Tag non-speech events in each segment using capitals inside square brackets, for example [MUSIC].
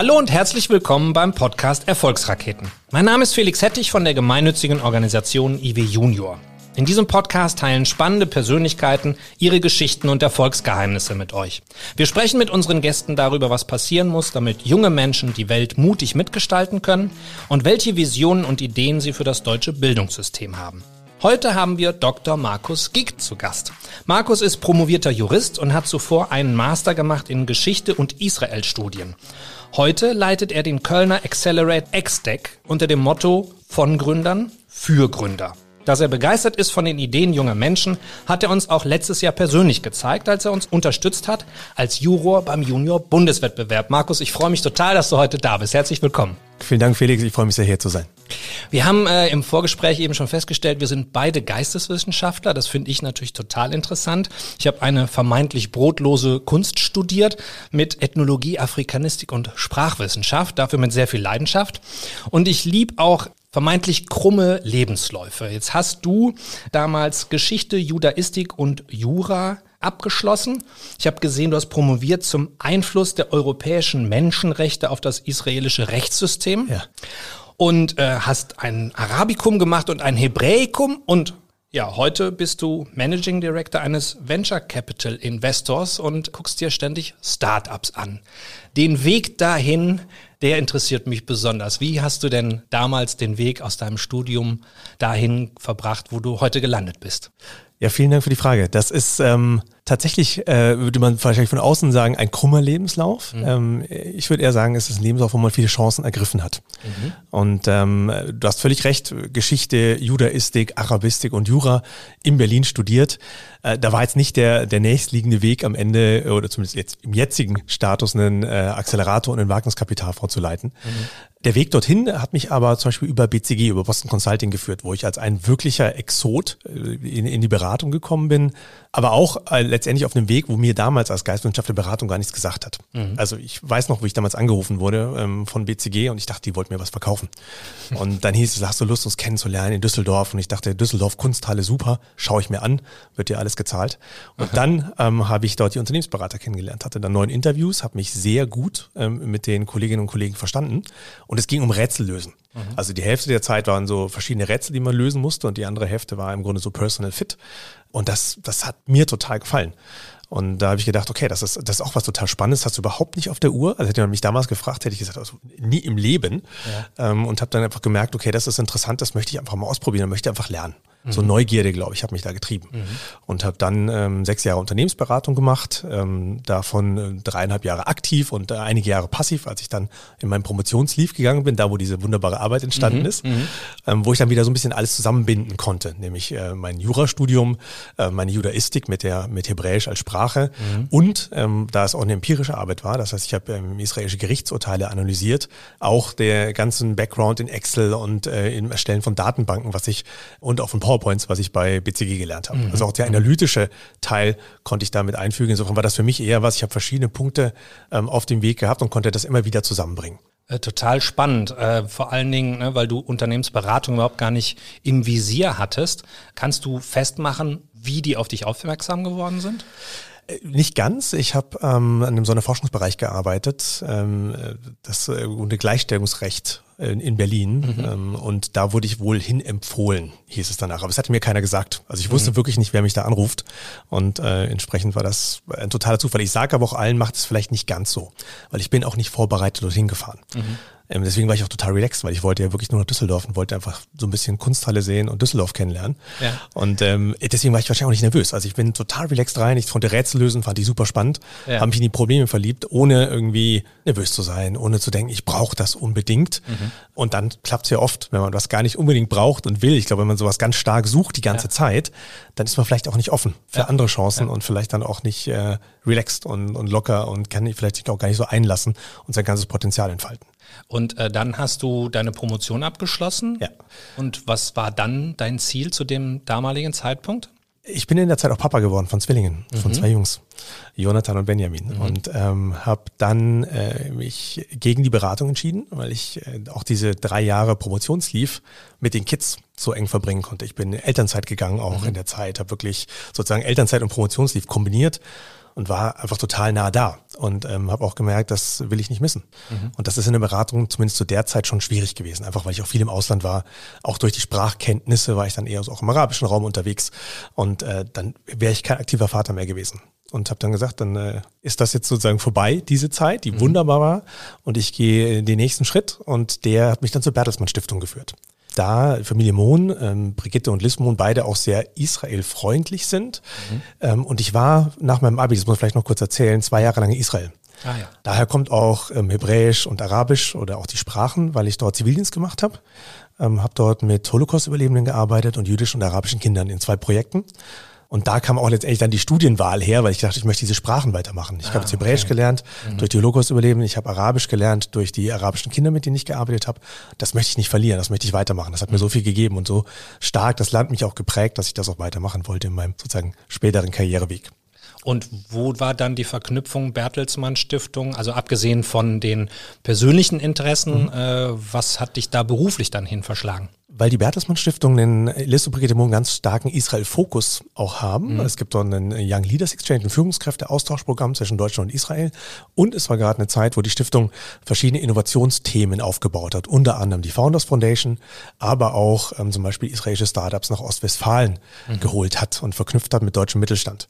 Hallo und herzlich willkommen beim Podcast Erfolgsraketen. Mein Name ist Felix Hettich von der gemeinnützigen Organisation IW Junior. In diesem Podcast teilen spannende Persönlichkeiten ihre Geschichten und Erfolgsgeheimnisse mit euch. Wir sprechen mit unseren Gästen darüber, was passieren muss, damit junge Menschen die Welt mutig mitgestalten können und welche Visionen und Ideen sie für das deutsche Bildungssystem haben. Heute haben wir Dr. Markus Gick zu Gast. Markus ist promovierter Jurist und hat zuvor einen Master gemacht in Geschichte und Israel-Studien. Heute leitet er den Kölner Accelerate X-Deck unter dem Motto von Gründern für Gründer. Dass er begeistert ist von den Ideen junger Menschen, hat er uns auch letztes Jahr persönlich gezeigt, als er uns unterstützt hat als Juror beim Junior-Bundeswettbewerb. Markus, ich freue mich total, dass du heute da bist. Herzlich willkommen. Vielen Dank, Felix. Ich freue mich sehr, hier zu sein. Wir haben äh, im Vorgespräch eben schon festgestellt, wir sind beide Geisteswissenschaftler. Das finde ich natürlich total interessant. Ich habe eine vermeintlich brotlose Kunst studiert mit Ethnologie, Afrikanistik und Sprachwissenschaft, dafür mit sehr viel Leidenschaft. Und ich liebe auch vermeintlich krumme Lebensläufe. Jetzt hast du damals Geschichte, Judaistik und Jura abgeschlossen. Ich habe gesehen, du hast promoviert zum Einfluss der europäischen Menschenrechte auf das israelische Rechtssystem. Ja. Und äh, hast ein Arabikum gemacht und ein Hebräikum und ja, heute bist du Managing Director eines Venture Capital Investors und guckst dir ständig Startups an. Den Weg dahin, der interessiert mich besonders. Wie hast du denn damals den Weg aus deinem Studium dahin verbracht, wo du heute gelandet bist? Ja, vielen Dank für die Frage. Das ist ähm, tatsächlich, äh, würde man wahrscheinlich von außen sagen, ein krummer Lebenslauf. Mhm. Ähm, ich würde eher sagen, es ist ein Lebenslauf, wo man viele Chancen ergriffen hat. Mhm. Und ähm, du hast völlig recht, Geschichte, Judaistik, Arabistik und Jura in Berlin studiert. Äh, da war jetzt nicht der, der nächstliegende Weg am Ende, oder zumindest jetzt im jetzigen Status, einen äh, Accelerator und ein Wagniskapital vorzuleiten. Mhm. Der Weg dorthin hat mich aber zum Beispiel über BCG, über Boston Consulting geführt, wo ich als ein wirklicher Exot äh, in, in die Beratung gekommen bin, aber auch äh, letztendlich auf einem Weg, wo mir damals als Geistwissenschaftler Beratung gar nichts gesagt hat. Mhm. Also ich weiß noch, wo ich damals angerufen wurde ähm, von BCG und ich dachte, die wollten mir was verkaufen. [LAUGHS] Und dann hieß es, hast du Lust, uns kennenzulernen in Düsseldorf? Und ich dachte, Düsseldorf Kunsthalle, super, schaue ich mir an, wird dir alles gezahlt. Und Aha. dann ähm, habe ich dort die Unternehmensberater kennengelernt, hatte dann neun Interviews, habe mich sehr gut ähm, mit den Kolleginnen und Kollegen verstanden und es ging um Rätsel lösen. Mhm. Also die Hälfte der Zeit waren so verschiedene Rätsel, die man lösen musste und die andere Hälfte war im Grunde so Personal Fit. Und das, das hat mir total gefallen. Und da habe ich gedacht, okay, das ist, das ist auch was total Spannendes, hast du überhaupt nicht auf der Uhr. Also hätte man mich damals gefragt, hätte ich gesagt, also nie im Leben. Ja. Ähm, und habe dann einfach gemerkt, okay, das ist interessant, das möchte ich einfach mal ausprobieren, möchte einfach lernen. Mhm. So Neugierde, glaube ich, hat mich da getrieben. Mhm. Und habe dann ähm, sechs Jahre Unternehmensberatung gemacht, ähm, davon äh, dreieinhalb Jahre aktiv und äh, einige Jahre passiv, als ich dann in meinen Promotionsleaf gegangen bin, da wo diese wunderbare Arbeit entstanden mhm. ist, mhm. ähm, wo ich dann wieder so ein bisschen alles zusammenbinden konnte, nämlich äh, mein Jurastudium, äh, meine Judaistik mit der mit Hebräisch als Sprache mhm. und ähm, da es auch eine empirische Arbeit war, das heißt, ich habe ähm, israelische Gerichtsurteile analysiert, auch der ganzen Background in Excel und äh, im Erstellen von Datenbanken, was ich und auch von PowerPoints, was ich bei BCG gelernt habe. Mhm. Also auch der analytische Teil konnte ich damit einfügen. Insofern war das für mich eher was. Ich habe verschiedene Punkte ähm, auf dem Weg gehabt und konnte das immer wieder zusammenbringen. Äh, total spannend, äh, vor allen Dingen, ne, weil du Unternehmensberatung überhaupt gar nicht im Visier hattest. Kannst du festmachen, wie die auf dich aufmerksam geworden sind? Äh, nicht ganz. Ich habe ähm, an einem Sonderforschungsbereich gearbeitet, ähm, das äh, Gleichstellungsrecht in Berlin. Mhm. Ähm, und da wurde ich wohl hin empfohlen, hieß es danach. Aber es hatte mir keiner gesagt. Also ich wusste mhm. wirklich nicht, wer mich da anruft. Und äh, entsprechend war das ein totaler Zufall. Ich sage aber auch allen, macht es vielleicht nicht ganz so. Weil ich bin auch nicht vorbereitet dorthin gefahren. Mhm. Ähm, deswegen war ich auch total relaxed, weil ich wollte ja wirklich nur nach Düsseldorf und wollte einfach so ein bisschen Kunsthalle sehen und Düsseldorf kennenlernen. Ja. Und ähm, deswegen war ich wahrscheinlich auch nicht nervös. Also ich bin total relaxed rein, ich konnte Rätsel lösen, fand die super spannend, ja. habe mich in die Probleme verliebt, ohne irgendwie nervös zu sein, ohne zu denken, ich brauche das unbedingt. Mhm. Und dann klappt es ja oft, wenn man was gar nicht unbedingt braucht und will. Ich glaube, wenn man sowas ganz stark sucht die ganze ja. Zeit, dann ist man vielleicht auch nicht offen für andere Chancen und vielleicht dann auch nicht äh, relaxed und, und locker und kann vielleicht sich auch gar nicht so einlassen und sein ganzes Potenzial entfalten. Und äh, dann hast du deine Promotion abgeschlossen. Ja. Und was war dann dein Ziel zu dem damaligen Zeitpunkt? Ich bin in der Zeit auch Papa geworden von Zwillingen, mhm. von zwei Jungs, Jonathan und Benjamin. Mhm. Und ähm, habe dann äh, mich gegen die Beratung entschieden, weil ich äh, auch diese drei Jahre Promotionsleaf mit den Kids so eng verbringen konnte. Ich bin in Elternzeit gegangen auch mhm. in der Zeit, habe wirklich sozusagen Elternzeit und Promotionsleaf kombiniert und war einfach total nah da und ähm, habe auch gemerkt, das will ich nicht missen. Mhm. Und das ist in der Beratung zumindest zu der Zeit schon schwierig gewesen, einfach weil ich auch viel im Ausland war. Auch durch die Sprachkenntnisse war ich dann eher so auch im arabischen Raum unterwegs und äh, dann wäre ich kein aktiver Vater mehr gewesen und habe dann gesagt, dann äh, ist das jetzt sozusagen vorbei, diese Zeit, die mhm. wunderbar war. Und ich gehe den nächsten Schritt und der hat mich dann zur Bertelsmann Stiftung geführt. Da Familie Mohn, ähm, Brigitte und Liz Mohn, beide auch sehr israelfreundlich sind. Mhm. Ähm, und ich war nach meinem Abi, das muss ich vielleicht noch kurz erzählen, zwei Jahre lang in Israel. Ah, ja. Daher kommt auch ähm, Hebräisch und Arabisch oder auch die Sprachen, weil ich dort Zivildienst gemacht habe. Ähm, habe dort mit Holocaust-Überlebenden gearbeitet und jüdischen und arabischen Kindern in zwei Projekten. Und da kam auch letztendlich dann die Studienwahl her, weil ich dachte, ich möchte diese Sprachen weitermachen. Ich ah, habe jetzt Hebräisch okay. gelernt mhm. durch die Holocaust-Überlebenden. Ich habe Arabisch gelernt durch die arabischen Kinder, mit denen ich gearbeitet habe. Das möchte ich nicht verlieren, das möchte ich weitermachen. Das hat mhm. mir so viel gegeben und so stark das Land mich auch geprägt, dass ich das auch weitermachen wollte in meinem sozusagen späteren Karriereweg. Und wo war dann die Verknüpfung Bertelsmann Stiftung? Also abgesehen von den persönlichen Interessen, mhm. äh, was hat dich da beruflich dann hin verschlagen? weil die Bertelsmann Stiftung den Listo Brigitte einen ganz starken Israel-Fokus auch haben. Mhm. Es gibt dort einen Young Leaders Exchange, ein Führungskräfte-Austauschprogramm zwischen Deutschland und Israel. Und es war gerade eine Zeit, wo die Stiftung verschiedene Innovationsthemen aufgebaut hat. Unter anderem die Founders Foundation, aber auch ähm, zum Beispiel israelische Startups nach Ostwestfalen mhm. geholt hat und verknüpft hat mit deutschem Mittelstand.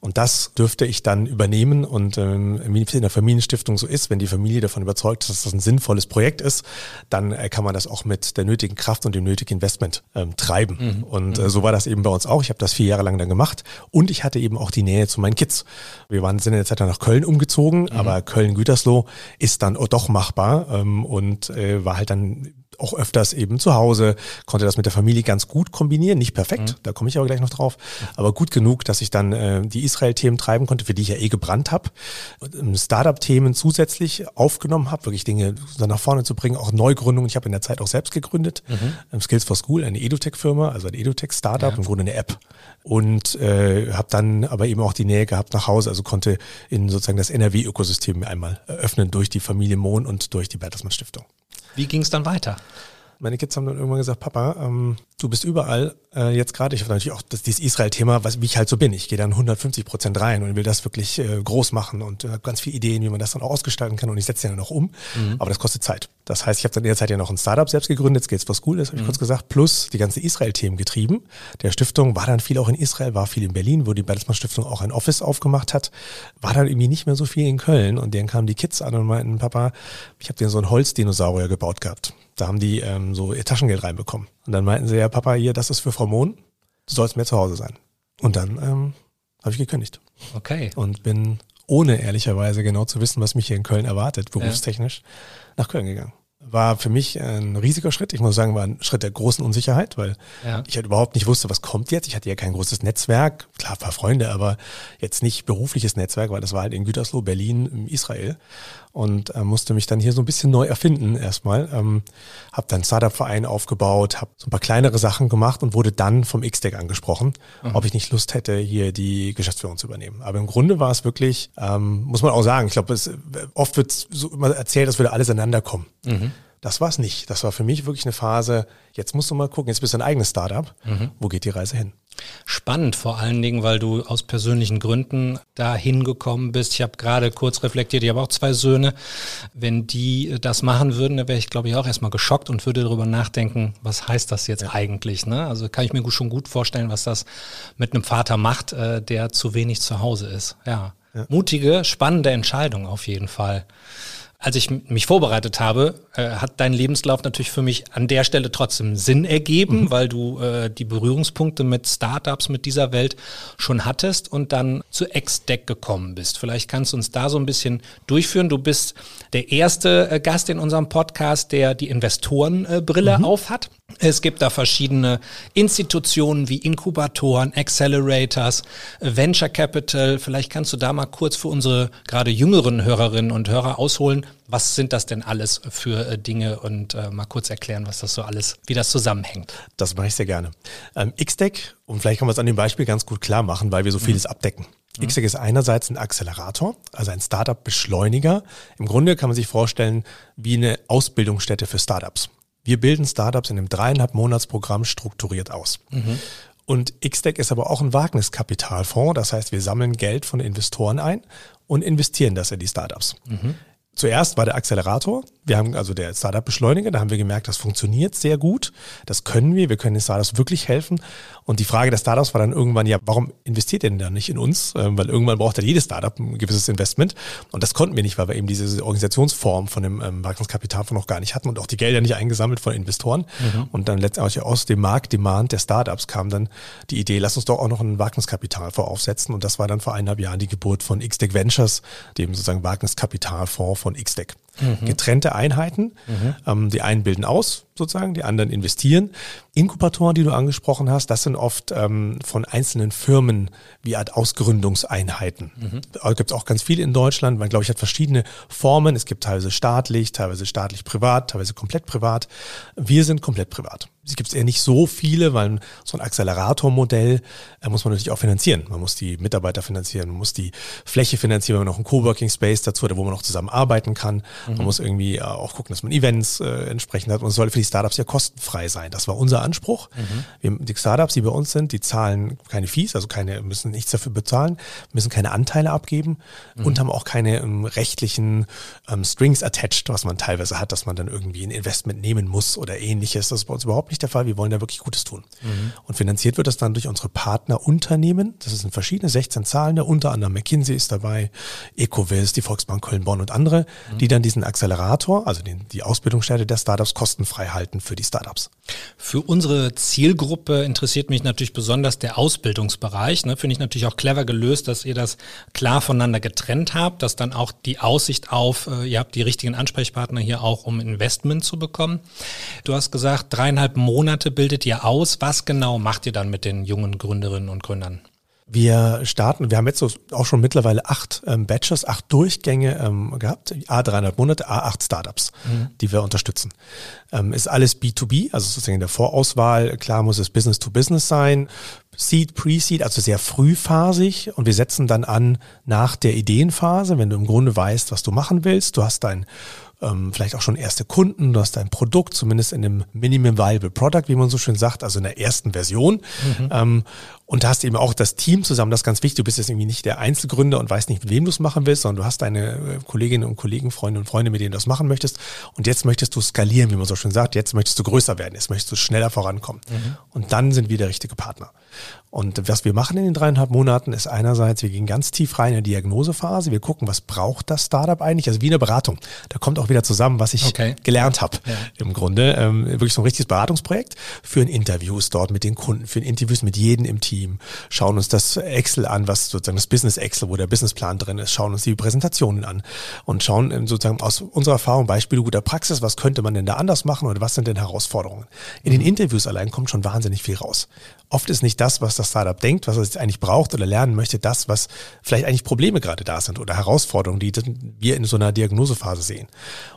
Und das dürfte ich dann übernehmen und ähm, wie es in der Familienstiftung so ist, wenn die Familie davon überzeugt ist, dass das ein sinnvolles Projekt ist, dann äh, kann man das auch mit der nötigen Kraft und dem nötigen Investment ähm, treiben. Mhm. Und äh, mhm. so war das eben bei uns auch. Ich habe das vier Jahre lang dann gemacht und ich hatte eben auch die Nähe zu meinen Kids. Wir waren sind in der Zeit dann nach Köln umgezogen, mhm. aber Köln-Gütersloh ist dann doch machbar ähm, und äh, war halt dann auch öfters eben zu Hause, konnte das mit der Familie ganz gut kombinieren. Nicht perfekt, mhm. da komme ich aber gleich noch drauf, aber gut genug, dass ich dann äh, die Israel-Themen treiben konnte, für die ich ja eh gebrannt habe. Startup-Themen zusätzlich aufgenommen habe, wirklich Dinge dann nach vorne zu bringen, auch Neugründungen. Ich habe in der Zeit auch selbst gegründet, mhm. Ähm, Skills for School, eine Edutech-Firma, also ein Edutech-Startup, ja. im Grunde eine App. Und äh, habe dann aber eben auch die Nähe gehabt nach Hause, also konnte in sozusagen das NRW-Ökosystem einmal eröffnen durch die Familie Mohn und durch die Bertelsmann Stiftung. Wie ging es dann weiter? Meine Kids haben dann irgendwann gesagt, Papa, ähm, du bist überall. Äh, jetzt gerade, ich habe natürlich auch das, dieses Israel-Thema, wie ich halt so bin. Ich gehe dann 150 Prozent rein und will das wirklich äh, groß machen und äh, ganz viele Ideen, wie man das dann auch ausgestalten kann. Und ich setze den dann auch um. Mhm. Aber das kostet Zeit. Das heißt, ich habe dann in der Zeit ja noch ein Startup selbst gegründet, Skills for School, das habe ich mhm. kurz gesagt, plus die ganze Israel-Themen getrieben. Der Stiftung war dann viel auch in Israel, war viel in Berlin, wo die Bertelsmann Stiftung auch ein Office aufgemacht hat. War dann irgendwie nicht mehr so viel in Köln. Und dann kamen die Kids an und meinten, Papa, ich habe dir so einen Holzdinosaurier gebaut gehabt. Da haben die ähm, so ihr Taschengeld reinbekommen. Und dann meinten sie, ja, Papa, hier, das ist für Frau Mohn, du sollst mehr zu Hause sein. Und dann ähm, habe ich gekündigt. Okay. Und bin, ohne ehrlicherweise genau zu wissen, was mich hier in Köln erwartet, berufstechnisch, ja. nach Köln gegangen war für mich ein riesiger Schritt. Ich muss sagen, war ein Schritt der großen Unsicherheit, weil ja. ich halt überhaupt nicht wusste, was kommt jetzt. Ich hatte ja kein großes Netzwerk, klar, ein paar Freunde, aber jetzt nicht berufliches Netzwerk, weil das war halt in Gütersloh, Berlin, Israel und äh, musste mich dann hier so ein bisschen neu erfinden erstmal. Ähm, habe dann Startup-Verein aufgebaut, habe so ein paar kleinere Sachen gemacht und wurde dann vom X-Deck angesprochen, mhm. ob ich nicht Lust hätte, hier die Geschäftsführung zu übernehmen. Aber im Grunde war es wirklich, ähm, muss man auch sagen, ich glaube, oft wird so immer erzählt, dass würde alles ineinander kommen. Mhm. Das war es nicht. Das war für mich wirklich eine Phase, jetzt musst du mal gucken, jetzt bist du ein eigenes Startup. Mhm. Wo geht die Reise hin? Spannend vor allen Dingen, weil du aus persönlichen Gründen da hingekommen bist. Ich habe gerade kurz reflektiert, ich habe auch zwei Söhne. Wenn die das machen würden, dann wäre ich, glaube ich, auch erstmal geschockt und würde darüber nachdenken, was heißt das jetzt ja. eigentlich? Ne? Also kann ich mir schon gut vorstellen, was das mit einem Vater macht, äh, der zu wenig zu Hause ist. Ja. ja. Mutige, spannende Entscheidung auf jeden Fall als ich mich vorbereitet habe, äh, hat dein Lebenslauf natürlich für mich an der Stelle trotzdem Sinn ergeben, mhm. weil du äh, die Berührungspunkte mit Startups, mit dieser Welt schon hattest und dann zu X-Deck gekommen bist. Vielleicht kannst du uns da so ein bisschen durchführen. Du bist der erste äh, Gast in unserem Podcast, der die Investorenbrille mhm. auf hat. Es gibt da verschiedene Institutionen wie Inkubatoren, Accelerators, Venture Capital. Vielleicht kannst du da mal kurz für unsere gerade jüngeren Hörerinnen und Hörer ausholen. Was sind das denn alles für äh, Dinge und äh, mal kurz erklären, was das so alles, wie das zusammenhängt? Das mache ich sehr gerne. Ähm, XDeck, und vielleicht kann man es an dem Beispiel ganz gut klar machen, weil wir so vieles mhm. abdecken. Mhm. XDeck ist einerseits ein Accelerator, also ein Startup-Beschleuniger. Im Grunde kann man sich vorstellen wie eine Ausbildungsstätte für Startups. Wir bilden Startups in einem dreieinhalb Monatsprogramm strukturiert aus. Mhm. Und XDEC ist aber auch ein Wagniskapitalfonds. Das heißt, wir sammeln Geld von Investoren ein und investieren das in die Startups. Mhm. Zuerst war der Accelerator. Wir haben also der Startup-Beschleuniger, da haben wir gemerkt, das funktioniert sehr gut. Das können wir. Wir können den Startups wirklich helfen. Und die Frage der Startups war dann irgendwann, ja, warum investiert ihr denn da nicht in uns? Ähm, weil irgendwann braucht ja jedes Startup ein gewisses Investment. Und das konnten wir nicht, weil wir eben diese Organisationsform von dem ähm, Wagniskapitalfonds noch gar nicht hatten und auch die Gelder nicht eingesammelt von Investoren. Mhm. Und dann letztendlich aus dem Marktdemand der Startups kam dann die Idee, lass uns doch auch noch ein Wagniskapitalfonds aufsetzen. Und das war dann vor eineinhalb Jahren die Geburt von XDEC Ventures, dem sozusagen Wagniskapitalfonds von XDEC. Mhm. Getrennte Einheiten. Mhm. Ähm, die einen bilden aus, sozusagen, die anderen investieren. Inkubatoren, die du angesprochen hast, das sind oft ähm, von einzelnen Firmen wie Art Ausgründungseinheiten. Mhm. Da gibt es auch ganz viele in Deutschland. Man, glaube ich, hat verschiedene Formen. Es gibt teilweise staatlich, teilweise staatlich privat, teilweise komplett privat. Wir sind komplett privat. Es gibt eher nicht so viele, weil so ein Accelerator-Modell äh, muss man natürlich auch finanzieren. Man muss die Mitarbeiter finanzieren, man muss die Fläche finanzieren, man noch einen Coworking Space dazu, wo man noch zusammen arbeiten kann. Mhm. Man muss irgendwie äh, auch gucken, dass man Events äh, entsprechend hat. Und es soll für die Startups ja kostenfrei sein. Das war unser Anspruch. Mhm. Wir, die Startups, die bei uns sind, die zahlen keine Fees, also keine, müssen nichts dafür bezahlen, müssen keine Anteile abgeben mhm. und haben auch keine ähm, rechtlichen ähm, Strings attached, was man teilweise hat, dass man dann irgendwie ein Investment nehmen muss oder ähnliches. Das ist bei uns überhaupt nicht nicht der Fall. Wir wollen da wirklich Gutes tun. Mhm. Und finanziert wird das dann durch unsere Partnerunternehmen. Das sind verschiedene, 16 Zahlende, unter anderem McKinsey ist dabei, Ecovis, die Volksbank Köln-Bonn und andere, mhm. die dann diesen Accelerator, also den, die Ausbildungsstätte der Startups kostenfrei halten für die Startups. Für unsere Zielgruppe interessiert mich natürlich besonders der Ausbildungsbereich. Ne? Finde ich natürlich auch clever gelöst, dass ihr das klar voneinander getrennt habt, dass dann auch die Aussicht auf, äh, ihr habt die richtigen Ansprechpartner hier auch, um Investment zu bekommen. Du hast gesagt, dreieinhalb Monate bildet ihr aus. Was genau macht ihr dann mit den jungen Gründerinnen und Gründern? Wir starten, wir haben jetzt so auch schon mittlerweile acht ähm, Batches, acht Durchgänge ähm, gehabt, A 300 Monate, A 8 Startups, mhm. die wir unterstützen. Ähm, ist alles B2B, also sozusagen in der Vorauswahl, klar muss es Business to Business sein, Seed, Pre-Seed, also sehr frühphasig und wir setzen dann an nach der Ideenphase, wenn du im Grunde weißt, was du machen willst, du hast dein ähm, vielleicht auch schon erste Kunden, du hast dein Produkt, zumindest in dem Minimum Viable Product, wie man so schön sagt, also in der ersten Version. Mhm. Ähm, und hast eben auch das Team zusammen, das ist ganz wichtig. Du bist jetzt irgendwie nicht der Einzelgründer und weißt nicht, mit wem du es machen willst, sondern du hast deine äh, Kolleginnen und Kollegen, Freunde und Freunde, mit denen du das machen möchtest. Und jetzt möchtest du skalieren, wie man so schön sagt. Jetzt möchtest du größer werden, jetzt möchtest du schneller vorankommen. Mhm. Und dann sind wir der richtige Partner. Und was wir machen in den dreieinhalb Monaten ist einerseits, wir gehen ganz tief rein in die Diagnosephase. Wir gucken, was braucht das Startup eigentlich? Also wie eine Beratung. Da kommt auch wieder zusammen, was ich okay. gelernt habe. Ja. Im Grunde ähm, wirklich so ein richtiges Beratungsprojekt. Führen Interviews dort mit den Kunden, führen Interviews mit jedem im Team, schauen uns das Excel an, was sozusagen das Business Excel, wo der Businessplan drin ist, schauen uns die Präsentationen an und schauen ähm, sozusagen aus unserer Erfahrung, Beispiele guter Praxis, was könnte man denn da anders machen oder was sind denn Herausforderungen? In den Interviews allein kommt schon wahnsinnig viel raus. Oft ist nicht das, was das Startup denkt, was es eigentlich braucht oder lernen möchte, das, was vielleicht eigentlich Probleme gerade da sind oder Herausforderungen, die wir in so einer Diagnosephase sehen.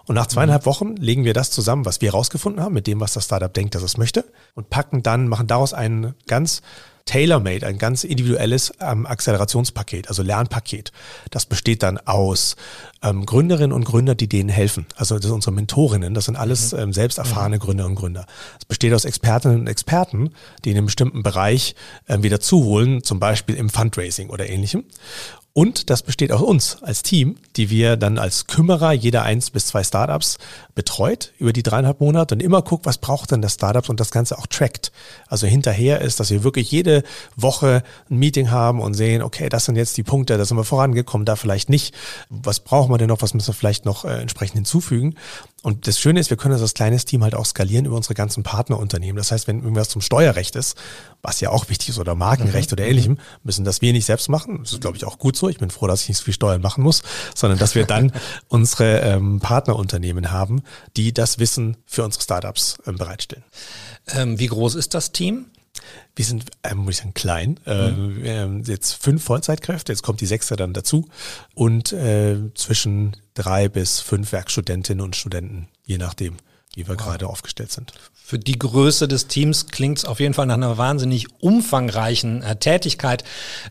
Und nach zweieinhalb Wochen legen wir das zusammen, was wir herausgefunden haben, mit dem, was das Startup denkt, dass es möchte und packen dann, machen daraus einen ganz tailor-made, ein ganz individuelles ähm, Accelerationspaket, also Lernpaket. Das besteht dann aus ähm, Gründerinnen und Gründer, die denen helfen. Also das sind unsere Mentorinnen, das sind alles mhm. ähm, selbst erfahrene mhm. Gründer und Gründer. Es besteht aus Expertinnen und Experten, die in einem bestimmten Bereich ähm, wieder zuholen, zum Beispiel im Fundraising oder ähnlichem. Und das besteht aus uns als Team, die wir dann als Kümmerer jeder eins bis zwei Startups betreut über die dreieinhalb Monate und immer guckt, was braucht denn das Startups und das Ganze auch trackt. Also hinterher ist, dass wir wirklich jede Woche ein Meeting haben und sehen, okay, das sind jetzt die Punkte, da sind wir vorangekommen, da vielleicht nicht. Was brauchen wir denn noch? Was müssen wir vielleicht noch äh, entsprechend hinzufügen? Und das Schöne ist, wir können das als kleines Team halt auch skalieren über unsere ganzen Partnerunternehmen. Das heißt, wenn irgendwas zum Steuerrecht ist, was ja auch wichtig ist, oder Markenrecht mhm. oder ähnlichem, müssen das wir nicht selbst machen. Das ist, glaube ich, auch gut so. Ich bin froh, dass ich nicht so viel Steuern machen muss, sondern dass wir dann [LAUGHS] unsere ähm, Partnerunternehmen haben, die das Wissen für unsere Startups ähm, bereitstellen. Ähm, wie groß ist das Team? Wir sind, ähm, muss ich sagen, klein. Mhm. Äh, jetzt fünf Vollzeitkräfte, jetzt kommt die sechste dann dazu. Und äh, zwischen drei bis fünf Werkstudentinnen und Studenten, je nachdem, wie wir wow. gerade aufgestellt sind. Für die Größe des Teams klingt es auf jeden Fall nach einer wahnsinnig umfangreichen äh, Tätigkeit.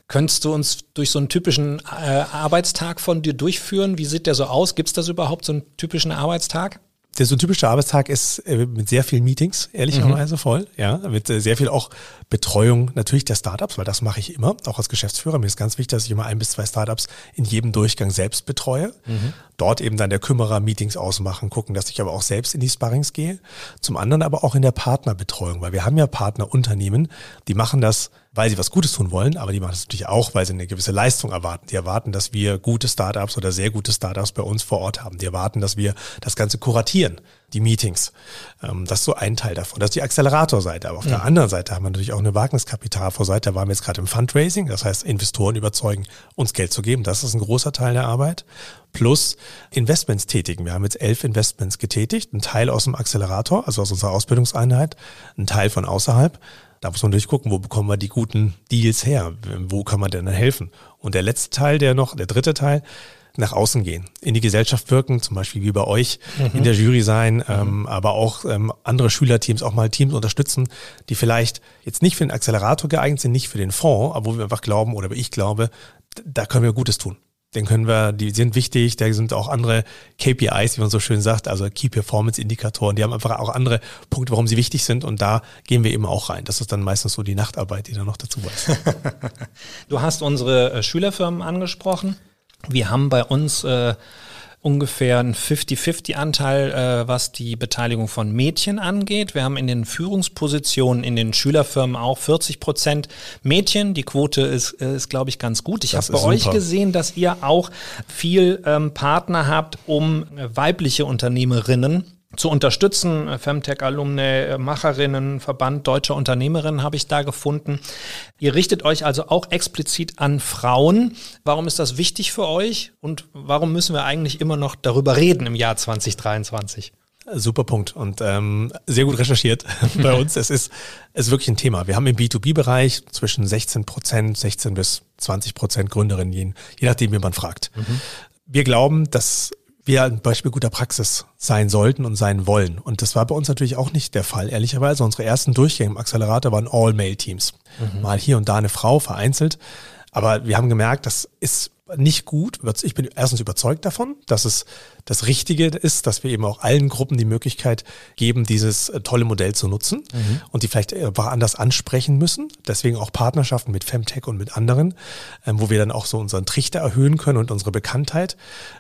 Könntest du uns durch so einen typischen äh, Arbeitstag von dir durchführen? Wie sieht der so aus? Gibt es das überhaupt, so einen typischen Arbeitstag? Der so typische Arbeitstag ist äh, mit sehr vielen Meetings, ehrlicherweise mhm. voll, ja, mit äh, sehr viel auch Betreuung natürlich der Startups, weil das mache ich immer, auch als Geschäftsführer. Mir ist ganz wichtig, dass ich immer ein bis zwei Startups in jedem Durchgang selbst betreue. Mhm. Dort eben dann der Kümmerer Meetings ausmachen, gucken, dass ich aber auch selbst in die Sparrings gehe. Zum anderen aber auch in der Partnerbetreuung, weil wir haben ja Partnerunternehmen, die machen das weil sie was Gutes tun wollen, aber die machen das natürlich auch, weil sie eine gewisse Leistung erwarten. Die erwarten, dass wir gute Startups oder sehr gute Startups bei uns vor Ort haben. Die erwarten, dass wir das Ganze kuratieren, die Meetings. Ähm, das ist so ein Teil davon. Das ist die Accelerator-Seite. Aber auf ja. der anderen Seite haben wir natürlich auch eine Wagniskapitalvorseite. Da waren wir jetzt gerade im Fundraising. Das heißt, Investoren überzeugen, uns Geld zu geben. Das ist ein großer Teil der Arbeit. Plus Investments tätigen. Wir haben jetzt elf Investments getätigt. Ein Teil aus dem Accelerator, also aus unserer Ausbildungseinheit. Ein Teil von außerhalb. Da muss man durchgucken, wo bekommen wir die guten Deals her? Wo kann man denn helfen? Und der letzte Teil, der noch, der dritte Teil, nach außen gehen, in die Gesellschaft wirken, zum Beispiel wie bei euch mhm. in der Jury sein, mhm. ähm, aber auch ähm, andere Schülerteams, auch mal Teams unterstützen, die vielleicht jetzt nicht für den Accelerator geeignet sind, nicht für den Fonds, aber wo wir einfach glauben oder ich glaube, da können wir Gutes tun den können wir, die sind wichtig, da sind auch andere KPIs, wie man so schön sagt, also Key Performance Indikatoren, die haben einfach auch andere Punkte, warum sie wichtig sind und da gehen wir eben auch rein. Das ist dann meistens so die Nachtarbeit, die da noch dazu weiß. [LAUGHS] du hast unsere äh, Schülerfirmen angesprochen. Wir haben bei uns äh, ungefähr ein 50-50-Anteil, äh, was die Beteiligung von Mädchen angeht. Wir haben in den Führungspositionen in den Schülerfirmen auch 40 Prozent Mädchen. Die Quote ist, äh, ist glaube ich, ganz gut. Ich habe bei super. euch gesehen, dass ihr auch viel ähm, Partner habt, um äh, weibliche Unternehmerinnen zu unterstützen. Femtech-Alumne, Macherinnen, Verband deutscher Unternehmerinnen habe ich da gefunden. Ihr richtet euch also auch explizit an Frauen. Warum ist das wichtig für euch und warum müssen wir eigentlich immer noch darüber reden im Jahr 2023? Super Punkt und ähm, sehr gut recherchiert [LAUGHS] bei uns. es ist, es ist wirklich ein Thema. Wir haben im B2B-Bereich zwischen 16 Prozent, 16 bis 20 Prozent Gründerinnen, je, je nachdem, wie man fragt. Mhm. Wir glauben, dass wir ein Beispiel guter Praxis sein sollten und sein wollen. Und das war bei uns natürlich auch nicht der Fall, ehrlicherweise. Unsere ersten Durchgänge im Accelerator waren All-Male-Teams. Mhm. Mal hier und da eine Frau vereinzelt. Aber wir haben gemerkt, das ist nicht gut. Ich bin erstens überzeugt davon, dass es das Richtige ist, dass wir eben auch allen Gruppen die Möglichkeit geben, dieses äh, tolle Modell zu nutzen mhm. und die vielleicht einfach anders ansprechen müssen. Deswegen auch Partnerschaften mit Femtech und mit anderen, ähm, wo wir dann auch so unseren Trichter erhöhen können und unsere Bekanntheit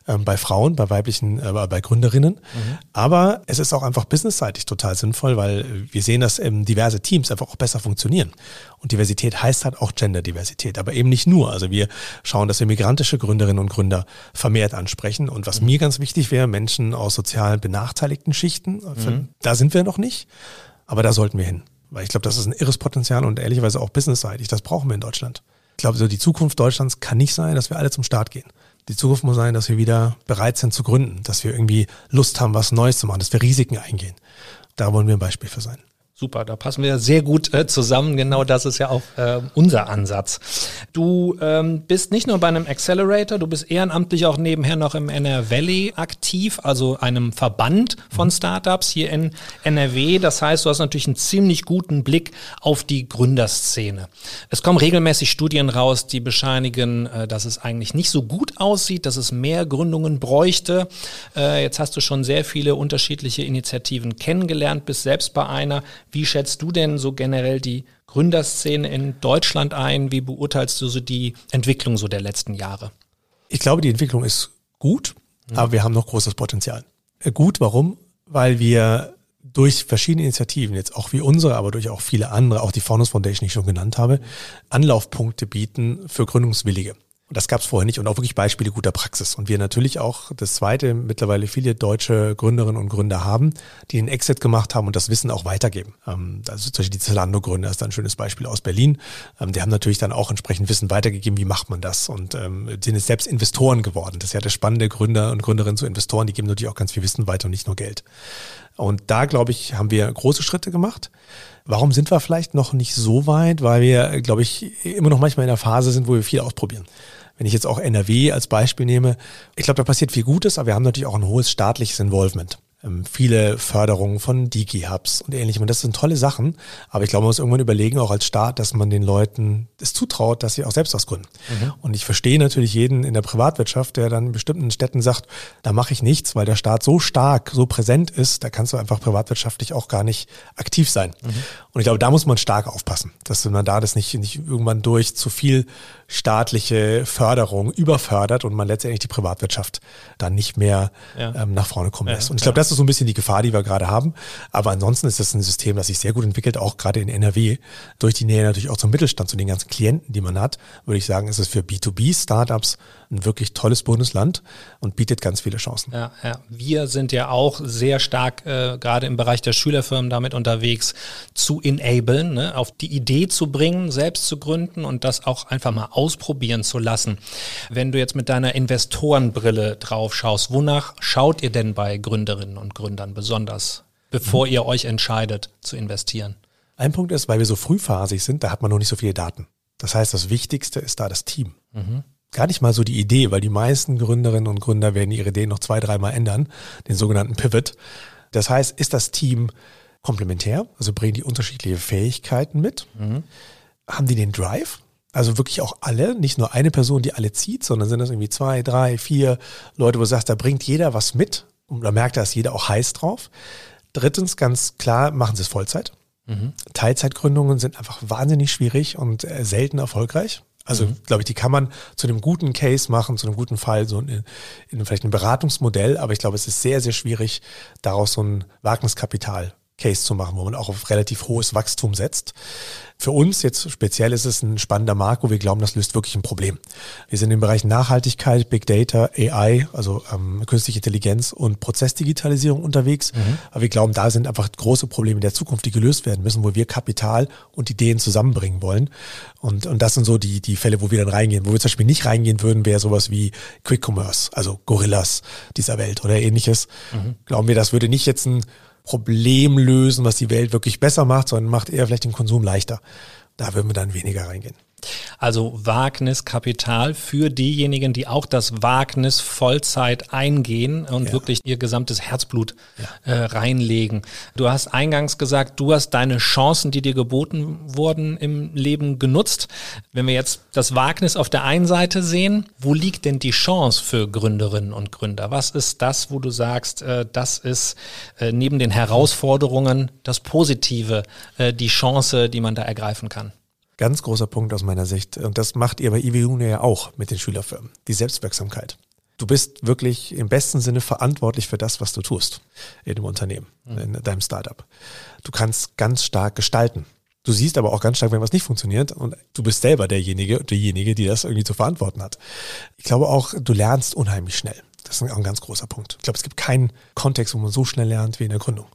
ähm, bei Frauen, bei weiblichen, äh, bei Gründerinnen. Mhm. Aber es ist auch einfach businessseitig total sinnvoll, weil wir sehen, dass ähm, diverse Teams einfach auch besser funktionieren. Und Diversität heißt halt auch Genderdiversität, aber eben nicht nur. Also wir schauen, dass wir migrantische Gründerinnen und Gründer vermehrt ansprechen. Und was mhm. mir ganz wichtig wäre, Menschen aus sozial benachteiligten Schichten, mhm. da sind wir noch nicht, aber da sollten wir hin. Weil ich glaube, das ist ein irres Potenzial und ehrlicherweise auch businessseitig. Das brauchen wir in Deutschland. Ich glaube, so die Zukunft Deutschlands kann nicht sein, dass wir alle zum Start gehen. Die Zukunft muss sein, dass wir wieder bereit sind zu gründen, dass wir irgendwie Lust haben, was Neues zu machen, dass wir Risiken eingehen. Da wollen wir ein Beispiel für sein. Super, da passen wir sehr gut äh, zusammen. Genau das ist ja auch äh, unser Ansatz. Du ähm, bist nicht nur bei einem Accelerator, du bist ehrenamtlich auch nebenher noch im NR Valley aktiv, also einem Verband von mhm. Startups hier in NRW. Das heißt, du hast natürlich einen ziemlich guten Blick auf die Gründerszene. Es kommen regelmäßig Studien raus, die bescheinigen, äh, dass es eigentlich nicht so gut aussieht, dass es mehr Gründungen bräuchte. Äh, jetzt hast du schon sehr viele unterschiedliche Initiativen kennengelernt, bist selbst bei einer. Wie schätzt du denn so generell die Gründerszene in Deutschland ein? Wie beurteilst du so die Entwicklung so der letzten Jahre? Ich glaube, die Entwicklung ist gut, mhm. aber wir haben noch großes Potenzial. Äh, gut, warum? Weil wir durch verschiedene Initiativen, jetzt auch wie unsere, aber durch auch viele andere, auch die Faunus Foundation, die ich schon genannt habe, Anlaufpunkte bieten für Gründungswillige. Und das gab es vorher nicht und auch wirklich Beispiele guter Praxis. Und wir natürlich auch das zweite, mittlerweile viele deutsche Gründerinnen und Gründer haben, die einen Exit gemacht haben und das Wissen auch weitergeben. Ähm, also zum Beispiel die Zalando-Gründer ist da ein schönes Beispiel aus Berlin. Ähm, die haben natürlich dann auch entsprechend Wissen weitergegeben, wie macht man das und ähm, sind jetzt selbst Investoren geworden. Das ist ja das Spannende, Gründer und Gründerinnen zu Investoren, die geben natürlich auch ganz viel Wissen weiter und nicht nur Geld. Und da, glaube ich, haben wir große Schritte gemacht. Warum sind wir vielleicht noch nicht so weit? Weil wir, glaube ich, immer noch manchmal in der Phase sind, wo wir viel ausprobieren. Wenn ich jetzt auch NRW als Beispiel nehme, ich glaube, da passiert viel Gutes, aber wir haben natürlich auch ein hohes staatliches Involvement. ähm, viele Förderungen von Digi-Hubs und ähnlichem. Und das sind tolle Sachen. Aber ich glaube, man muss irgendwann überlegen, auch als Staat, dass man den Leuten es zutraut, dass sie auch selbst was gründen. Mhm. Und ich verstehe natürlich jeden in der Privatwirtschaft, der dann in bestimmten Städten sagt, da mache ich nichts, weil der Staat so stark, so präsent ist, da kannst du einfach privatwirtschaftlich auch gar nicht aktiv sein. Mhm. Und ich glaube, da muss man stark aufpassen, dass man da das nicht, nicht irgendwann durch zu viel staatliche Förderung überfördert und man letztendlich die Privatwirtschaft dann nicht mehr ja. ähm, nach vorne kommen lässt. und ich glaube, das ist so ein bisschen die Gefahr, die wir gerade haben. Aber ansonsten ist das ein System, das sich sehr gut entwickelt, auch gerade in NRW. Durch die Nähe natürlich auch zum Mittelstand, zu den ganzen Klienten, die man hat, würde ich sagen, ist es für B2B-Startups ein wirklich tolles Bundesland und bietet ganz viele Chancen. Ja, ja. Wir sind ja auch sehr stark äh, gerade im Bereich der Schülerfirmen damit unterwegs, zu enablen, ne? auf die Idee zu bringen, selbst zu gründen und das auch einfach mal ausprobieren zu lassen. Wenn du jetzt mit deiner Investorenbrille drauf schaust, wonach schaut ihr denn bei Gründerinnen und Gründern besonders, bevor mhm. ihr euch entscheidet zu investieren? Ein Punkt ist, weil wir so frühphasig sind, da hat man noch nicht so viele Daten. Das heißt, das Wichtigste ist da das Team. Mhm. Gar nicht mal so die Idee, weil die meisten Gründerinnen und Gründer werden ihre Ideen noch zwei, dreimal ändern, den sogenannten Pivot. Das heißt, ist das Team komplementär, also bringen die unterschiedliche Fähigkeiten mit? Mhm. Haben die den Drive? Also wirklich auch alle, nicht nur eine Person, die alle zieht, sondern sind das irgendwie zwei, drei, vier Leute, wo du sagst, da bringt jeder was mit und da merkt, da ist jeder auch heiß drauf. Drittens, ganz klar, machen sie es Vollzeit. Mhm. Teilzeitgründungen sind einfach wahnsinnig schwierig und äh, selten erfolgreich. Also, mhm. glaube ich, die kann man zu einem guten Case machen, zu einem guten Fall, so in, in vielleicht ein Beratungsmodell, aber ich glaube, es ist sehr, sehr schwierig, daraus so ein Wagniskapital Case zu machen, wo man auch auf relativ hohes Wachstum setzt. Für uns jetzt speziell ist es ein spannender Markt, wo wir glauben, das löst wirklich ein Problem. Wir sind im Bereich Nachhaltigkeit, Big Data, AI, also ähm, künstliche Intelligenz und Prozessdigitalisierung unterwegs. Mhm. Aber wir glauben, da sind einfach große Probleme der Zukunft, die gelöst werden müssen, wo wir Kapital und Ideen zusammenbringen wollen. Und, und das sind so die, die Fälle, wo wir dann reingehen. Wo wir zum Beispiel nicht reingehen würden, wäre sowas wie Quick Commerce, also Gorillas dieser Welt oder ähnliches. Mhm. Glauben wir, das würde nicht jetzt ein Problem lösen, was die Welt wirklich besser macht, sondern macht eher vielleicht den Konsum leichter. Da würden wir dann weniger reingehen. Also Wagniskapital für diejenigen, die auch das Wagnis Vollzeit eingehen und ja. wirklich ihr gesamtes Herzblut ja. äh, reinlegen. Du hast eingangs gesagt, du hast deine Chancen, die dir geboten wurden im Leben genutzt. Wenn wir jetzt das Wagnis auf der einen Seite sehen, wo liegt denn die Chance für Gründerinnen und Gründer? Was ist das, wo du sagst, äh, das ist äh, neben den Herausforderungen das Positive, äh, die Chance, die man da ergreifen kann? Ganz großer Punkt aus meiner Sicht. Und das macht ihr bei IWU ja auch mit den Schülerfirmen. Die Selbstwirksamkeit. Du bist wirklich im besten Sinne verantwortlich für das, was du tust in dem Unternehmen, mhm. in deinem Startup. Du kannst ganz stark gestalten. Du siehst aber auch ganz stark, wenn was nicht funktioniert und du bist selber derjenige, diejenige, die das irgendwie zu verantworten hat. Ich glaube auch, du lernst unheimlich schnell. Das ist ein ganz großer Punkt. Ich glaube, es gibt keinen Kontext, wo man so schnell lernt wie in der Gründung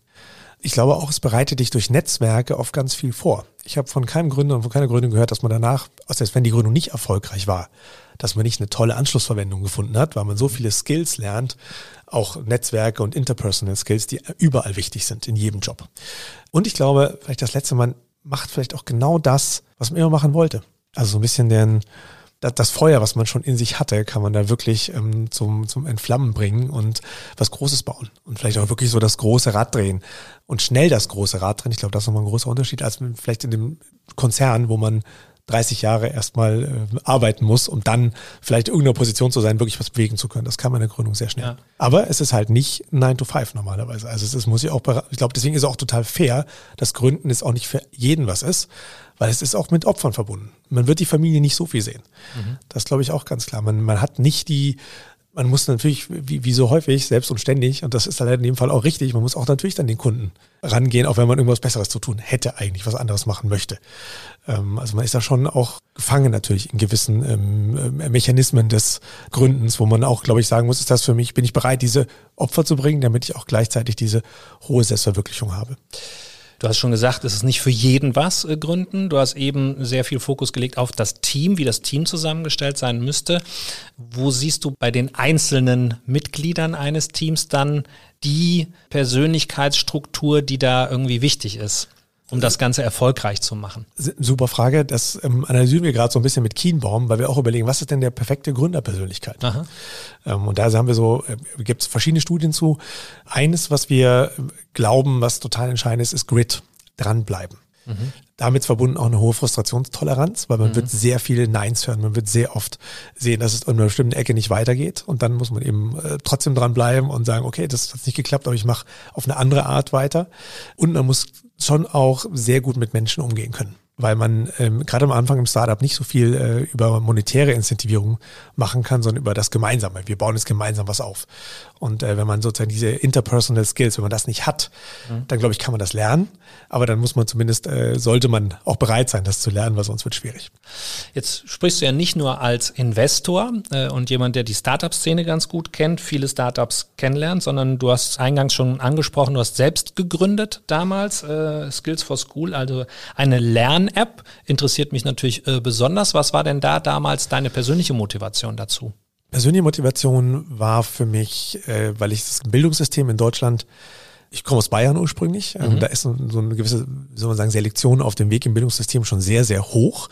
ich glaube auch, es bereitet dich durch Netzwerke auf ganz viel vor. Ich habe von keinem Gründer und von keiner Gründung gehört, dass man danach, selbst wenn die Gründung nicht erfolgreich war, dass man nicht eine tolle Anschlussverwendung gefunden hat, weil man so viele Skills lernt, auch Netzwerke und Interpersonal Skills, die überall wichtig sind, in jedem Job. Und ich glaube, vielleicht das letzte, man macht vielleicht auch genau das, was man immer machen wollte. Also so ein bisschen den, das Feuer, was man schon in sich hatte, kann man da wirklich ähm, zum, zum Entflammen bringen und was Großes bauen. Und vielleicht auch wirklich so das große Rad drehen und schnell das große Rad drehen. Ich glaube, das ist nochmal ein großer Unterschied als vielleicht in dem Konzern, wo man 30 Jahre erstmal äh, arbeiten muss, um dann vielleicht in irgendeiner Position zu sein, wirklich was bewegen zu können. Das kann man in der Gründung sehr schnell. Ja. Aber es ist halt nicht 9 to 5 normalerweise. Also es ist, muss ich auch, ich glaube, deswegen ist es auch total fair, dass Gründen ist auch nicht für jeden was ist, weil es ist auch mit Opfern verbunden. Man wird die Familie nicht so viel sehen. Mhm. Das glaube ich auch ganz klar. Man, man hat nicht die man muss natürlich, wie, wie so häufig, selbst und ständig, und das ist dann in dem Fall auch richtig, man muss auch natürlich dann den Kunden rangehen, auch wenn man irgendwas Besseres zu tun hätte, eigentlich was anderes machen möchte. Ähm, also man ist da schon auch gefangen natürlich in gewissen ähm, äh, Mechanismen des Gründens, wo man auch, glaube ich, sagen muss, ist das für mich, bin ich bereit, diese Opfer zu bringen, damit ich auch gleichzeitig diese hohe Selbstverwirklichung habe. Du hast schon gesagt, es ist nicht für jeden was äh, gründen. Du hast eben sehr viel Fokus gelegt auf das Team, wie das Team zusammengestellt sein müsste. Wo siehst du bei den einzelnen Mitgliedern eines Teams dann die Persönlichkeitsstruktur, die da irgendwie wichtig ist? Um das Ganze erfolgreich zu machen? Super Frage. Das ähm, analysieren wir gerade so ein bisschen mit Kienbaum, weil wir auch überlegen, was ist denn der perfekte Gründerpersönlichkeit? Ähm, und da haben wir so, äh, gibt es verschiedene Studien zu. Eines, was wir glauben, was total entscheidend ist, ist Grit. Dranbleiben. Mhm. Damit verbunden auch eine hohe Frustrationstoleranz, weil man mhm. wird sehr viele Neins hören. Man wird sehr oft sehen, dass es in einer bestimmten Ecke nicht weitergeht. Und dann muss man eben äh, trotzdem dranbleiben und sagen, okay, das hat nicht geklappt, aber ich mache auf eine andere Art weiter. Und man muss schon auch sehr gut mit Menschen umgehen können weil man ähm, gerade am Anfang im Startup nicht so viel äh, über monetäre Incentivierung machen kann, sondern über das Gemeinsame. Wir bauen jetzt gemeinsam was auf. Und äh, wenn man sozusagen diese interpersonal Skills, wenn man das nicht hat, mhm. dann glaube ich, kann man das lernen. Aber dann muss man zumindest, äh, sollte man auch bereit sein, das zu lernen, weil sonst wird schwierig. Jetzt sprichst du ja nicht nur als Investor äh, und jemand, der die Startup-Szene ganz gut kennt, viele Startups kennenlernt, sondern du hast eingangs schon angesprochen, du hast selbst gegründet damals, äh, Skills for School, also eine Lern Lern-App interessiert mich natürlich äh, besonders. Was war denn da damals deine persönliche Motivation dazu? Persönliche Motivation war für mich, äh, weil ich das Bildungssystem in Deutschland ich komme aus Bayern ursprünglich. Ähm, mhm. Da ist so, eine gewisse, soll man sagen, Selektion auf dem Weg im Bildungssystem schon sehr, sehr hoch.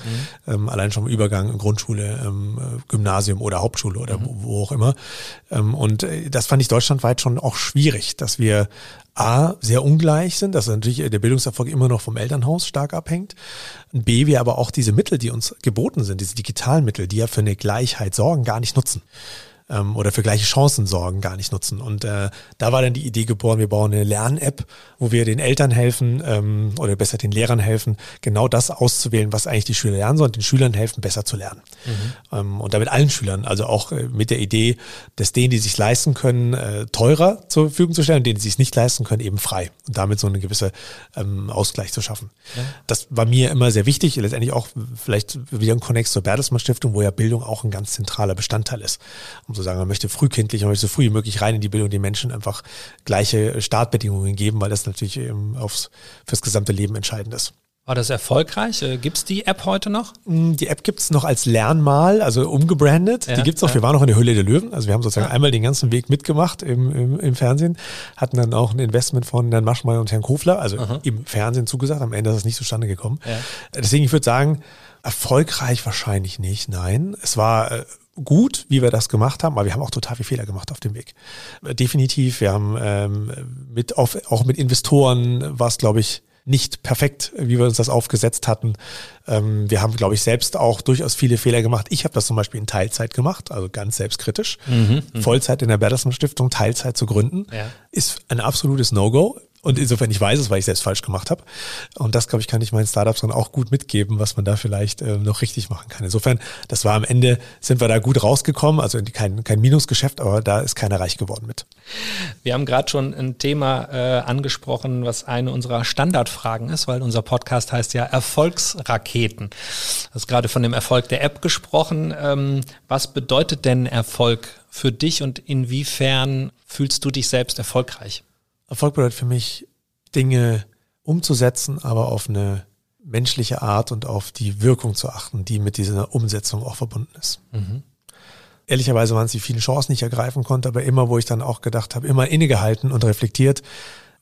Mhm. Ähm, allein schon im Übergang Grundschule, ähm, Gymnasium oder Hauptschule oder mhm. wo, wo, auch immer. Ähm, und äh, das fand ich deutschlandweit schon auch schwierig, dass wir A, sehr ungleich sind, dass natürlich der Bildungserfolg immer noch vom Elternhaus stark abhängt. B, wir aber auch diese Mittel, die uns geboten sind, diese digitalen Mittel, die ja für eine Gleichheit sorgen, gar nicht nutzen ähm, oder für gleiche Chancen sorgen, gar nicht nutzen. Und äh, da war dann die Idee geboren, wir bauen eine Lern-App, wo wir den Eltern helfen ähm, oder besser den Lehrern helfen, genau das auszuwählen, was eigentlich die Schüler lernen sollen, den Schülern helfen, besser zu lernen. Mhm. Ähm, und damit allen Schülern, also auch äh, mit der Idee, dass denen, die sich leisten können, äh, teurer zur Verfügung zu stellen und denen, die sich nicht leisten können, eben frei. Und damit so eine gewisse ähm, Ausgleich zu schaffen. Ja. Das war mir immer sehr wichtig, letztendlich auch vielleicht wieder ein Connect zur Bertelsmann Stiftung, wo ja Bildung auch ein ganz zentraler Bestandteil ist. Um so sagen, man möchte frühkindlich, man möchte so früh wie möglich rein in die Bildung, den Menschen einfach gleiche Startbedingungen geben, weil das natürlich eben aufs, fürs gesamte Leben entscheidend ist. War das erfolgreich? Äh, gibt es die App heute noch? Mm, die App gibt es noch als Lernmal, also umgebrandet. Ja, die gibt es noch. Ja. Wir waren noch in der Hülle der Löwen. Also wir haben sozusagen ja. einmal den ganzen Weg mitgemacht im, im, im, Fernsehen, hatten dann auch ein Investment von Herrn Maschmeyer und Herrn Kofler, also Aha. im Fernsehen zugesagt. Am Ende ist es nicht zustande gekommen. Deswegen, ich würde sagen, erfolgreich wahrscheinlich nicht. Nein, es war äh, gut, wie wir das gemacht haben, aber wir haben auch total viele Fehler gemacht auf dem Weg. Definitiv, wir haben ähm, mit auf, auch mit Investoren war es, glaube ich, nicht perfekt, wie wir uns das aufgesetzt hatten. Ähm, wir haben, glaube ich, selbst auch durchaus viele Fehler gemacht. Ich habe das zum Beispiel in Teilzeit gemacht, also ganz selbstkritisch. Mhm, mhm. Vollzeit in der Bertelsmann Stiftung, Teilzeit zu gründen, ja. ist ein absolutes No-Go. Und insofern ich weiß es, weil ich selbst falsch gemacht habe. Und das, glaube ich, kann ich meinen Startups dann auch gut mitgeben, was man da vielleicht äh, noch richtig machen kann. Insofern, das war am Ende, sind wir da gut rausgekommen. Also kein, kein Minusgeschäft, aber da ist keiner reich geworden mit. Wir haben gerade schon ein Thema äh, angesprochen, was eine unserer Standardfragen ist, weil unser Podcast heißt ja Erfolgsraketen. Du hast gerade von dem Erfolg der App gesprochen. Ähm, was bedeutet denn Erfolg für dich und inwiefern fühlst du dich selbst erfolgreich? Erfolg bedeutet für mich, Dinge umzusetzen, aber auf eine menschliche Art und auf die Wirkung zu achten, die mit dieser Umsetzung auch verbunden ist. Mhm. Ehrlicherweise waren es die vielen Chancen, die ich ergreifen konnte, aber immer, wo ich dann auch gedacht habe, immer innegehalten und reflektiert,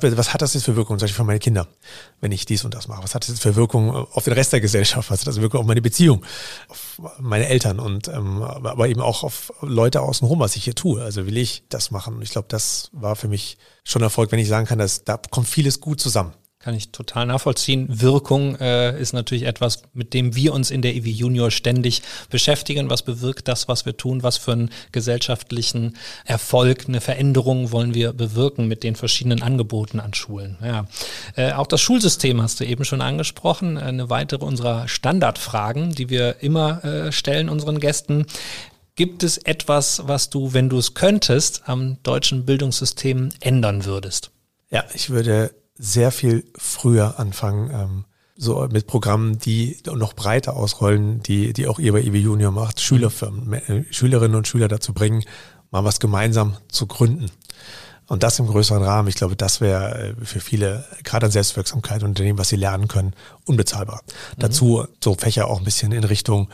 was hat das jetzt für Wirkung, zum Beispiel für meine Kinder, wenn ich dies und das mache? Was hat das jetzt für Wirkung auf den Rest der Gesellschaft? Was hat das für Wirkung auf meine Beziehung, auf meine Eltern und ähm, aber eben auch auf Leute außenrum, was ich hier tue? Also will ich das machen? Ich glaube, das war für mich schon Erfolg, wenn ich sagen kann, dass da kommt vieles gut zusammen. Kann ich total nachvollziehen. Wirkung äh, ist natürlich etwas, mit dem wir uns in der EV Junior ständig beschäftigen. Was bewirkt das, was wir tun? Was für einen gesellschaftlichen Erfolg, eine Veränderung wollen wir bewirken mit den verschiedenen Angeboten an Schulen? Ja. Äh, auch das Schulsystem hast du eben schon angesprochen. Eine weitere unserer Standardfragen, die wir immer äh, stellen unseren Gästen. Gibt es etwas, was du, wenn du es könntest, am deutschen Bildungssystem ändern würdest? Ja, ich würde sehr viel früher anfangen, ähm, so mit Programmen, die noch breiter ausrollen, die, die auch ihr bei EW Junior macht, Schülerfirmen, äh, Schülerinnen und Schüler dazu bringen, mal was gemeinsam zu gründen. Und das im größeren Rahmen, ich glaube, das wäre äh, für viele, gerade an Selbstwirksamkeit und dem, was sie lernen können, unbezahlbar. Mhm. Dazu so Fächer auch ein bisschen in Richtung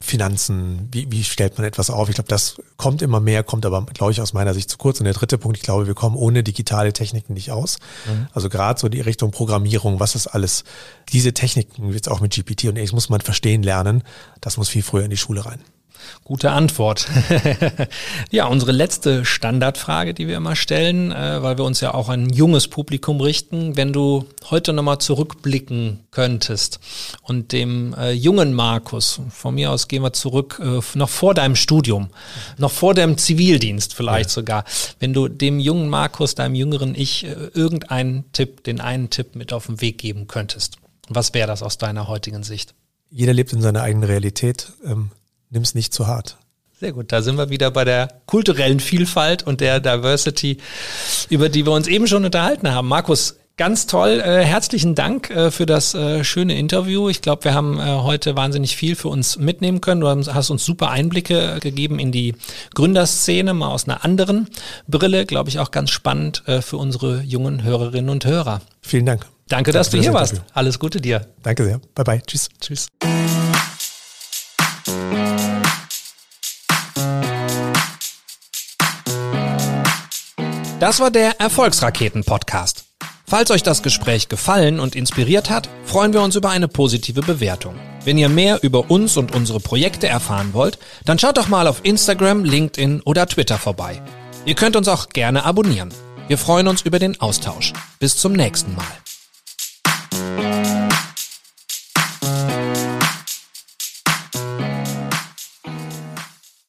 Finanzen, wie, wie stellt man etwas auf? Ich glaube, das kommt immer mehr, kommt aber, glaube ich, aus meiner Sicht zu kurz. Und der dritte Punkt, ich glaube, wir kommen ohne digitale Techniken nicht aus. Mhm. Also gerade so die Richtung Programmierung, was ist alles, diese Techniken, jetzt auch mit GPT und X, muss man verstehen lernen. Das muss viel früher in die Schule rein. Gute Antwort. [LAUGHS] ja, unsere letzte Standardfrage, die wir immer stellen, äh, weil wir uns ja auch an ein junges Publikum richten. Wenn du heute nochmal zurückblicken könntest und dem äh, jungen Markus, von mir aus gehen wir zurück, äh, noch vor deinem Studium, noch vor deinem Zivildienst vielleicht ja. sogar, wenn du dem jungen Markus, deinem jüngeren Ich, äh, irgendeinen Tipp, den einen Tipp mit auf den Weg geben könntest, was wäre das aus deiner heutigen Sicht? Jeder lebt in seiner eigenen Realität. Ähm nimm es nicht zu hart. Sehr gut, da sind wir wieder bei der kulturellen Vielfalt und der Diversity, über die wir uns eben schon unterhalten haben. Markus, ganz toll. Äh, herzlichen Dank äh, für das äh, schöne Interview. Ich glaube, wir haben äh, heute wahnsinnig viel für uns mitnehmen können. Du hast uns super Einblicke äh, gegeben in die Gründerszene, mal aus einer anderen Brille. Glaube ich auch ganz spannend äh, für unsere jungen Hörerinnen und Hörer. Vielen Dank. Danke, dass Danke du hier warst. Interview. Alles Gute dir. Danke sehr. Bye bye. Tschüss. Tschüss. Das war der Erfolgsraketen-Podcast. Falls euch das Gespräch gefallen und inspiriert hat, freuen wir uns über eine positive Bewertung. Wenn ihr mehr über uns und unsere Projekte erfahren wollt, dann schaut doch mal auf Instagram, LinkedIn oder Twitter vorbei. Ihr könnt uns auch gerne abonnieren. Wir freuen uns über den Austausch. Bis zum nächsten Mal.